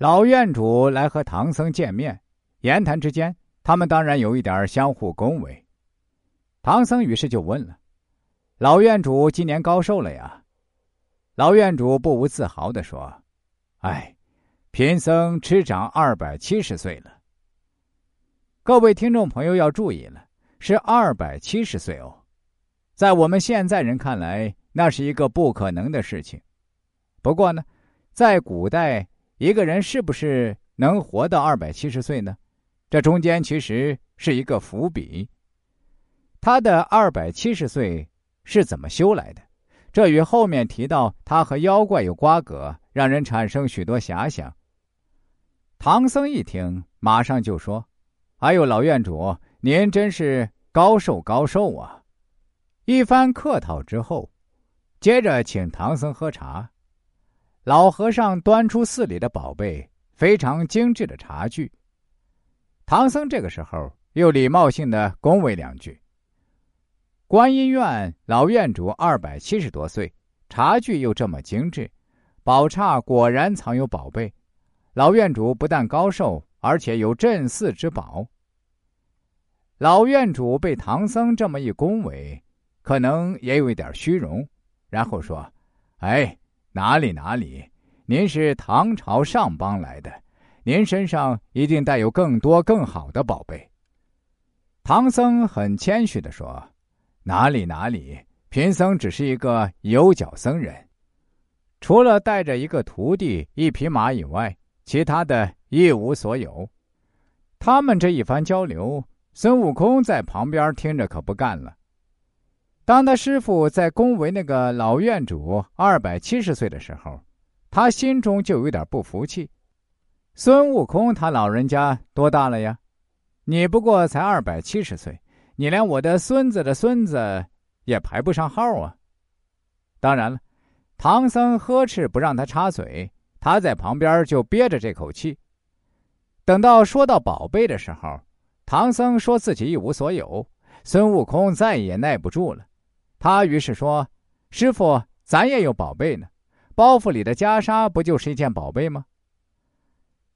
老院主来和唐僧见面，言谈之间，他们当然有一点相互恭维。唐僧于是就问了：“老院主今年高寿了呀？”老院主不无自豪的说：“哎，贫僧吃长二百七十岁了。”各位听众朋友要注意了，是二百七十岁哦，在我们现在人看来，那是一个不可能的事情。不过呢，在古代。一个人是不是能活到二百七十岁呢？这中间其实是一个伏笔。他的二百七十岁是怎么修来的？这与后面提到他和妖怪有瓜葛，让人产生许多遐想。唐僧一听，马上就说：“哎呦，老院主，您真是高寿高寿啊！”一番客套之后，接着请唐僧喝茶。老和尚端出寺里的宝贝，非常精致的茶具。唐僧这个时候又礼貌性的恭维两句。观音院老院主二百七十多岁，茶具又这么精致，宝刹果然藏有宝贝。老院主不但高寿，而且有镇寺之宝。老院主被唐僧这么一恭维，可能也有一点虚荣，然后说：“哎。”哪里哪里，您是唐朝上邦来的，您身上一定带有更多更好的宝贝。唐僧很谦虚的说：“哪里哪里，贫僧只是一个有脚僧人，除了带着一个徒弟、一匹马以外，其他的一无所有。”他们这一番交流，孙悟空在旁边听着可不干了。当他师傅在恭维那个老院主二百七十岁的时候，他心中就有点不服气。孙悟空他老人家多大了呀？你不过才二百七十岁，你连我的孙子的孙子也排不上号啊！当然了，唐僧呵斥不让他插嘴，他在旁边就憋着这口气。等到说到宝贝的时候，唐僧说自己一无所有，孙悟空再也耐不住了。他于是说：“师傅，咱也有宝贝呢，包袱里的袈裟不就是一件宝贝吗？”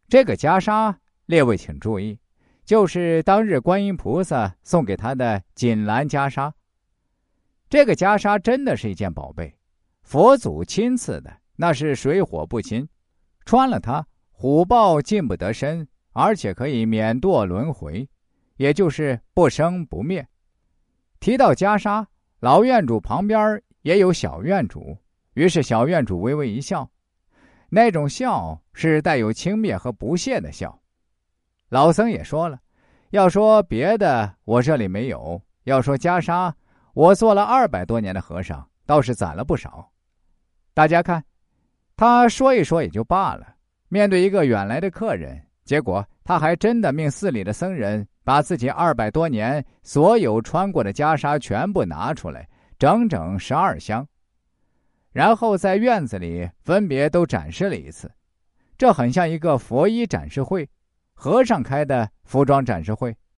这个袈裟，列位请注意，就是当日观音菩萨送给他的锦兰袈裟。这个袈裟真的是一件宝贝，佛祖亲赐的，那是水火不侵，穿了它，虎豹近不得身，而且可以免堕轮回，也就是不生不灭。提到袈裟。老院主旁边也有小院主，于是小院主微微一笑，那种笑是带有轻蔑和不屑的笑。老僧也说了，要说别的我这里没有，要说袈裟，我做了二百多年的和尚，倒是攒了不少。大家看，他说一说也就罢了，面对一个远来的客人，结果他还真的命寺里的僧人。把自己二百多年所有穿过的袈裟全部拿出来，整整十二箱，然后在院子里分别都展示了一次，这很像一个佛衣展示会，和尚开的服装展示会。